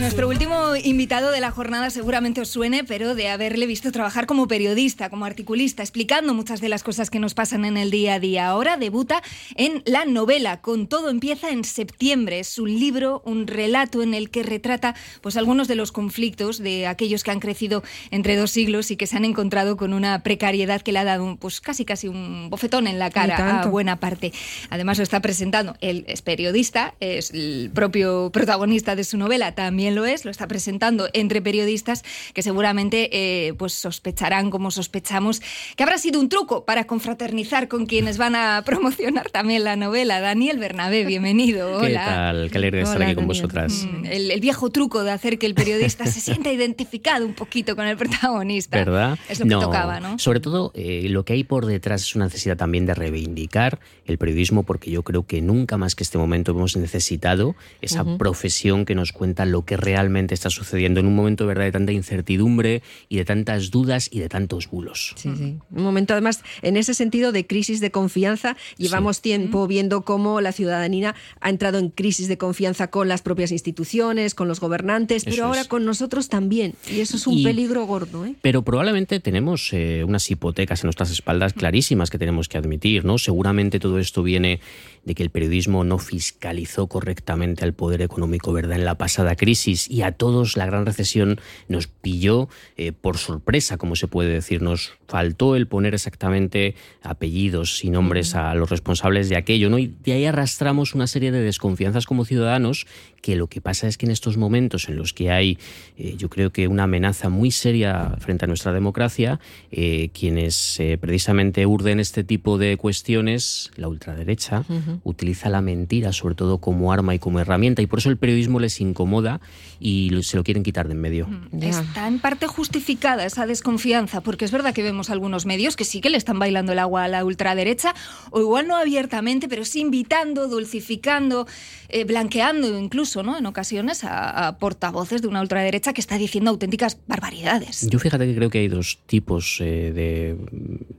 Nuestro último invitado de la jornada seguramente os suene, pero de haberle visto trabajar como periodista, como articulista, explicando muchas de las cosas que nos pasan en el día a día. Ahora debuta en la novela Con todo empieza en septiembre. Es un libro, un relato en el que retrata pues algunos de los conflictos de aquellos que han crecido entre dos siglos y que se han encontrado con una precariedad que le ha dado pues casi casi un bofetón en la cara a buena parte. Además lo está presentando, él es periodista, es el propio protagonista de su novela, también lo es, lo está presentando entre periodistas que seguramente eh, pues sospecharán, como sospechamos, que habrá sido un truco para confraternizar con quienes van a promocionar también la novela. Daniel Bernabé, bienvenido. Hola. ¿Qué tal? Qué alegre estar aquí con vosotras. Mm, el, viejo truco de hacer que el periodista se sienta identificado un poquito con el protagonista. ¿Verdad? Es lo que tocaba, ¿no? Sobre todo, eh, lo que hay por detrás es una necesidad también de reivindicar el periodismo, porque yo creo que nunca más que este momento hemos necesitado esa profesión que nos cuenta lo que realmente está sucediendo en un momento ¿verdad? de tanta incertidumbre y de tantas dudas y de tantos bulos. Sí, sí. Un momento además en ese sentido de crisis de confianza. Llevamos tiempo viendo cómo la ciudadanía ha entrado en crisis de confianza con las propias instituciones, con los gobernantes, pero ahora con nosotros también. Y eso es un peligro gordo. ¿eh? Pero probablemente tenemos eh, unas hipotecas en nuestras espaldas clarísimas que tenemos que admitir. ¿no? Seguramente todo esto viene de que el periodismo no fiscalizó correctamente al poder económico ¿verdad? en la pasada crisis y a todos la gran recesión nos pilló eh, por sorpresa, como se puede decir. Nos faltó el poner exactamente apellidos y nombres a los responsables de aquello. ¿no? Y de ahí arrastramos una serie de desconfianzas como ciudadanos que lo que pasa es que en estos momentos en los que hay, eh, yo creo que una amenaza muy seria frente a nuestra democracia, eh, quienes precisamente urden este tipo de cuestiones, la ultraderecha, utiliza la mentira sobre todo como arma y como herramienta y por eso el periodismo les incomoda y se lo quieren quitar de en medio. Está en parte justificada esa desconfianza, porque es verdad que vemos algunos medios que sí que le están bailando el agua a la ultraderecha, o igual no abiertamente, pero sí invitando, dulcificando, eh, blanqueando incluso, ¿no? En ocasiones a, portavoces de una ultraderecha que está diciendo auténticas barbaridades. Yo fíjate que creo que hay dos tipos eh, de,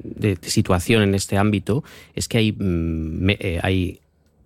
de, situación en este ámbito. Es que hay, mm, eh, hay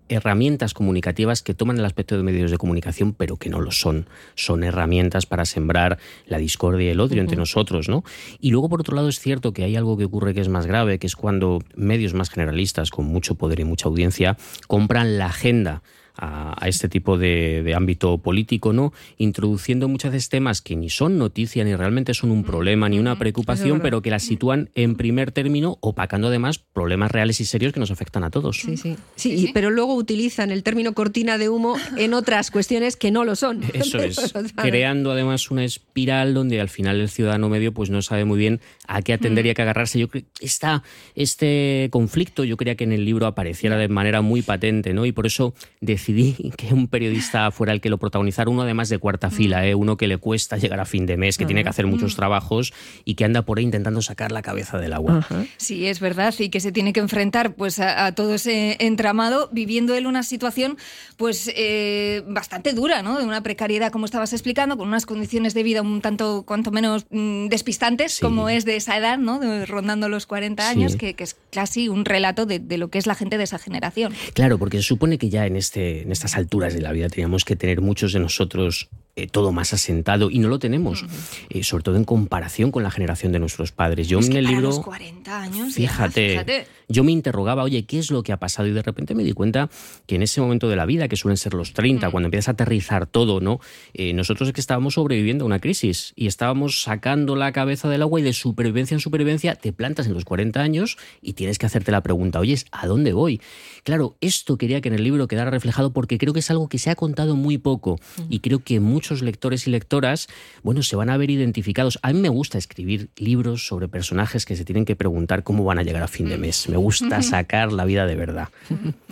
herramientas comunicativas que toman el aspecto de medios de comunicación, pero que no lo son. Son herramientas para sembrar la discordia y el odio entre nosotros, ¿no? Y luego, por otro lado, es cierto que hay algo que ocurre que es más grave, que es cuando medios más generalistas, con mucho poder y mucha audiencia, compran la agenda a, este tipo de, ámbito político, ¿no? Introduciendo muchas veces temas que ni son noticia, ni realmente son un problema, ni una preocupación, pero que las sitúan en primer término, opacando además problemas reales y serios que nos afectan a todos. Sí, sí. Sí, pero luego utilizan el término cortina de humo en otras cuestiones que no lo son. Eso es. creando además una espiral donde al final el ciudadano medio pues no sabe muy bien a qué atender y a qué agarrarse. Yo creo está este conflicto, yo quería que en el libro apareciera de manera muy patente, ¿no? Y por eso decidí decidí que un periodista fuera el que lo protagonizara, uno además de cuarta fila, ¿eh? uno que le cuesta llegar a fin de mes, que tiene que hacer muchos trabajos y que anda por ahí intentando sacar la cabeza del agua. Sí, es verdad, y que se tiene que enfrentar pues a, todo ese entramado, viviendo él una situación pues eh, bastante dura, ¿no? De una precariedad, como estabas explicando, con unas condiciones de vida un tanto, cuanto menos mm, despistantes, como es de esa edad, ¿no? rondando los 40 años, que, es casi un relato de, de lo que es la gente de esa generación. Claro, porque se supone que ya en este en estas alturas de la vida teníamos que tener muchos de nosotros eh, todo más asentado y no lo tenemos, eh, sobre todo en comparación con la generación de nuestros padres. Yo en el libro, 40 años, fíjate, yo me interrogaba, oye, ¿qué es lo que ha pasado? Y de repente me di cuenta que en ese momento de la vida, que suelen ser los 30, cuando empiezas a aterrizar todo, ¿no? Eh, nosotros es que estábamos sobreviviendo a una crisis y estábamos sacando la cabeza del agua y de supervivencia en supervivencia te plantas en los 40 años y tienes que hacerte la pregunta, oye, ¿a dónde voy? Claro, esto quería que en el libro quedara reflejado porque creo que es algo que se ha contado muy poco y creo que muchos lectores y lectoras, bueno, se van a ver identificados. A mí me gusta escribir libros sobre personajes que se tienen que preguntar cómo van a llegar a fin de mes. Me gusta sacar la vida de verdad.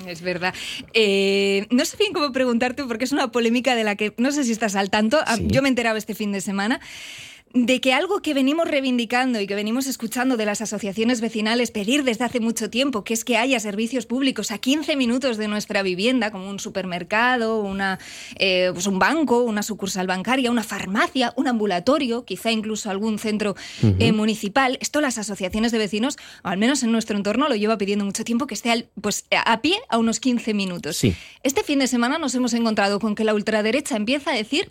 Es verdad. Eh, no sé bien cómo preguntarte porque es una polémica de la que no sé si estás al tanto. Ah, yo me enteraba este fin de semana de que algo que venimos reivindicando y que venimos escuchando de las asociaciones vecinales pedir desde hace mucho tiempo, que es que haya servicios públicos a 15 minutos de nuestra vivienda, como un supermercado, una, eh, pues un banco, una sucursal bancaria, una farmacia, un ambulatorio, quizá incluso algún centro eh, municipal. Esto las asociaciones de vecinos, al menos en nuestro entorno, lo lleva pidiendo mucho tiempo que esté pues, a pie a unos 15 minutos. Este fin de semana nos hemos encontrado con que la ultraderecha empieza a decir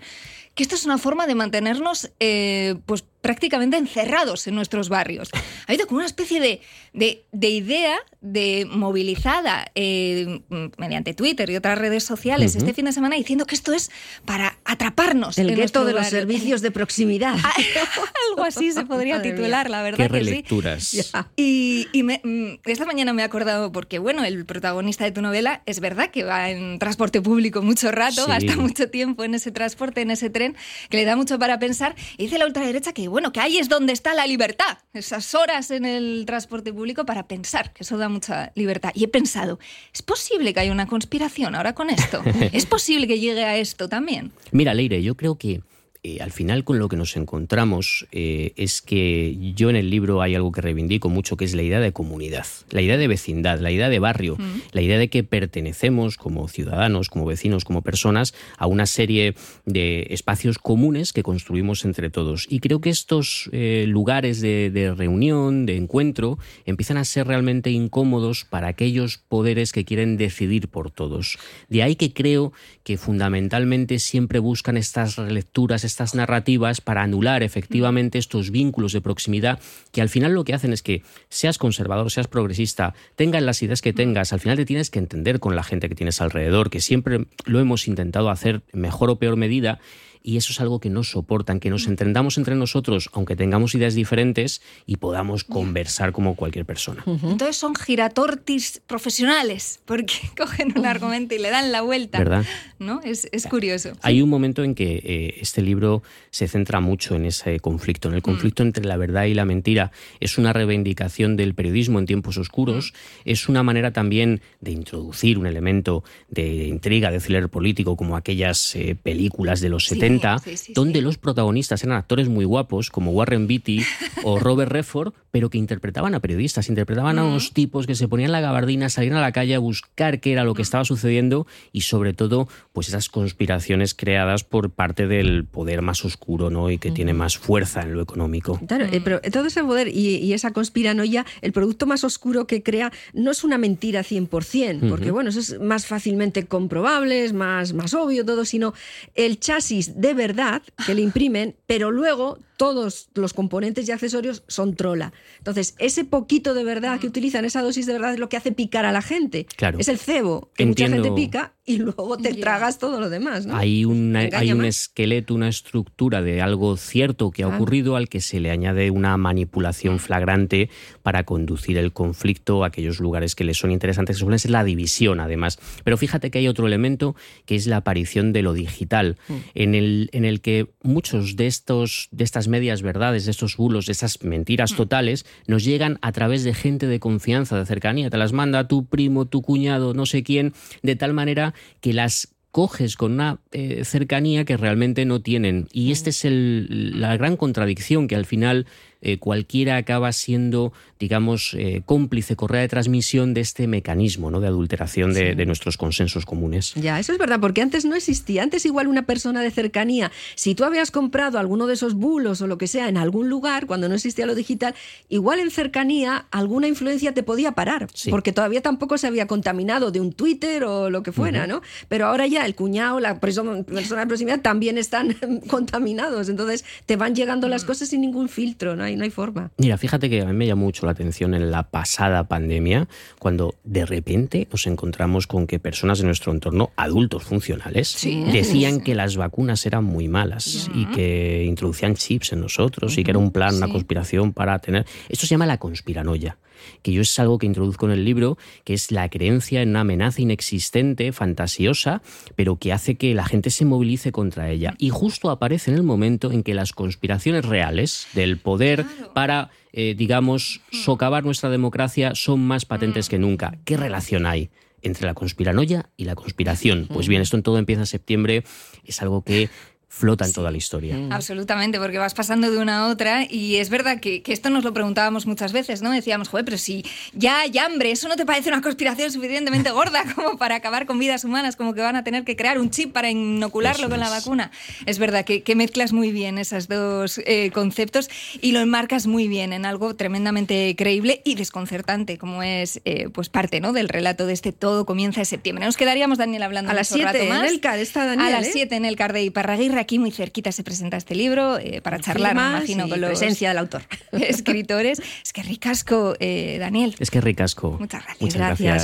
que esto es una forma de mantenernos eh, pues prácticamente encerrados en nuestros barrios. Ha habido como una especie de, de, idea de movilizada eh, mediante Twitter y otras redes sociales este fin de semana diciendo que esto es para atraparnos. El gueto de los servicios de proximidad. Algo así se podría titular, la verdad. Qué que relecturas. Y, y mm, esta mañana me he acordado porque, bueno, el protagonista de tu novela es verdad que va en transporte público mucho rato, gasta mucho tiempo en ese transporte, en ese tren, que le da mucho para pensar. Y dice la ultraderecha que, bueno, que ahí es donde está la libertad, esas horas en el transporte público para pensar, que eso da mucha libertad. Y he pensado, ¿es posible que haya una conspiración ahora con esto? ¿Es posible que llegue a esto también? Mira, Leire, yo creo que eh, al final con lo que nos encontramos eh, es que yo en el libro hay algo que reivindico mucho, que es la idea de comunidad, la idea de vecindad, la idea de barrio, la idea de que pertenecemos como ciudadanos, como vecinos, como personas a una serie de espacios comunes que construimos entre todos. Y creo que estos eh, lugares de, de reunión, de encuentro, empiezan a ser realmente incómodos para aquellos poderes que quieren decidir por todos. De ahí que creo que fundamentalmente siempre buscan estas relecturas, estas narrativas para anular efectivamente estos vínculos de proximidad que al final lo que hacen es que seas conservador, seas progresista, tengas las ideas que tengas, al final te tienes que entender con la gente que tienes alrededor, que siempre lo hemos intentado hacer mejor o peor medida y eso es algo que no soportan, que nos entendamos entre nosotros, aunque tengamos ideas diferentes y podamos conversar como cualquier persona. Entonces son giratortis profesionales, porque cogen un argumento y le dan la vuelta. ¿Verdad? ¿No? Es, curioso. Hay un momento en que eh, este libro se centra mucho en ese conflicto, en el conflicto entre la verdad y la mentira. Es una reivindicación del periodismo en tiempos oscuros, es una manera también de introducir un elemento de intriga, de thriller político, como aquellas eh, películas de los 70 donde los protagonistas eran actores muy guapos, como Warren Beatty o Robert Redford, pero que interpretaban a periodistas, interpretaban a unos tipos que se ponían la gabardina, salían a la calle a buscar qué era lo que estaba sucediendo y sobre todo, pues esas conspiraciones creadas por parte del poder más oscuro, ¿no? Y que tiene más fuerza en lo económico. Claro, eh, pero todo ese poder y, esa conspiranoia, el producto más oscuro que crea no es una mentira 100%, porque bueno, eso es más fácilmente comprobable, es más, más obvio todo, sino el chasis de verdad que le imprimen, pero luego todos los componentes y accesorios son trola. Entonces, ese poquito de verdad que utilizan, esa dosis de verdad, es lo que hace picar a la gente. Claro. Es el cebo, que mucha gente pica y luego te tragas todo lo demás. Hay, hay un esqueleto, una estructura de algo cierto que ha ocurrido al que se le añade una manipulación flagrante para conducir el conflicto a aquellos lugares que le son interesantes, que suelen ser la división, además. Pero fíjate que hay otro elemento que es la aparición de lo digital, mm. en, el, en el que muchos de, estos, de estas medias verdades, de estos bulos, de esas mentiras mm. totales, nos llegan a través de gente de confianza, de cercanía. Te las manda tu primo, tu cuñado, no sé quién, de tal manera que las coges con una eh, cercanía que realmente no tienen. Y mm. esta es el, la gran contradicción que al final eh, cualquiera acaba siendo, digamos, eh, cómplice, correa de transmisión de este mecanismo ¿no? de adulteración de, nuestros consensos comunes. Ya, eso es verdad, porque antes no existía. Antes igual una persona de cercanía, si tú habías comprado alguno de esos bulos o lo que sea en algún lugar, cuando no existía lo digital, igual en cercanía alguna influencia te podía parar, porque todavía tampoco se había contaminado de un Twitter o lo que fuera, ¿no? Pero ahora ya el cuñado, la persona, de proximidad también están contaminados, entonces te van llegando las mm. cosas sin ningún filtro, ¿no? no hay forma. Mira, fíjate que a mí me llamó mucho la atención en la pasada pandemia, cuando de repente nos encontramos con que personas de nuestro entorno, adultos funcionales, decían que las vacunas eran muy malas y que introducían chips en nosotros y que era un plan, una conspiración para tener... Esto se llama la conspiranoia que yo es algo que introduzco en el libro, que es la creencia en una amenaza inexistente, fantasiosa, pero que hace que la gente se movilice contra ella. Y justo aparece en el momento en que las conspiraciones reales del poder para, eh, digamos, socavar nuestra democracia son más patentes que nunca. ¿Qué relación hay? entre la conspiranoia y la conspiración. Pues bien, esto en todo empieza en septiembre, es algo que flota en toda la historia. Mm. Absolutamente, porque vas pasando de una a otra y es verdad que, esto nos lo preguntábamos muchas veces, ¿no? Decíamos, joder, pero si ya hay hambre, ¿eso no te parece una conspiración suficientemente gorda como para acabar con vidas humanas, como que van a tener que crear un chip para inocularlo con la vacuna? Es verdad que, mezclas muy bien esos dos eh, conceptos y lo enmarcas muy bien en algo tremendamente creíble y desconcertante, como es eh, pues parte ¿no? del relato de este Todo comienza en septiembre. Nos quedaríamos, Daniel, hablando a las 7 en el CAR, está Daniel. A las 7 ¿eh? en el CAR de Iparraguirre ocurre aquí muy cerquita se presenta este libro eh, para charlar, me imagino, con la presencia del autor. escritores. Es que ricasco, eh, Daniel. Es que ricasco. Muchas gracias. Muchas gracias.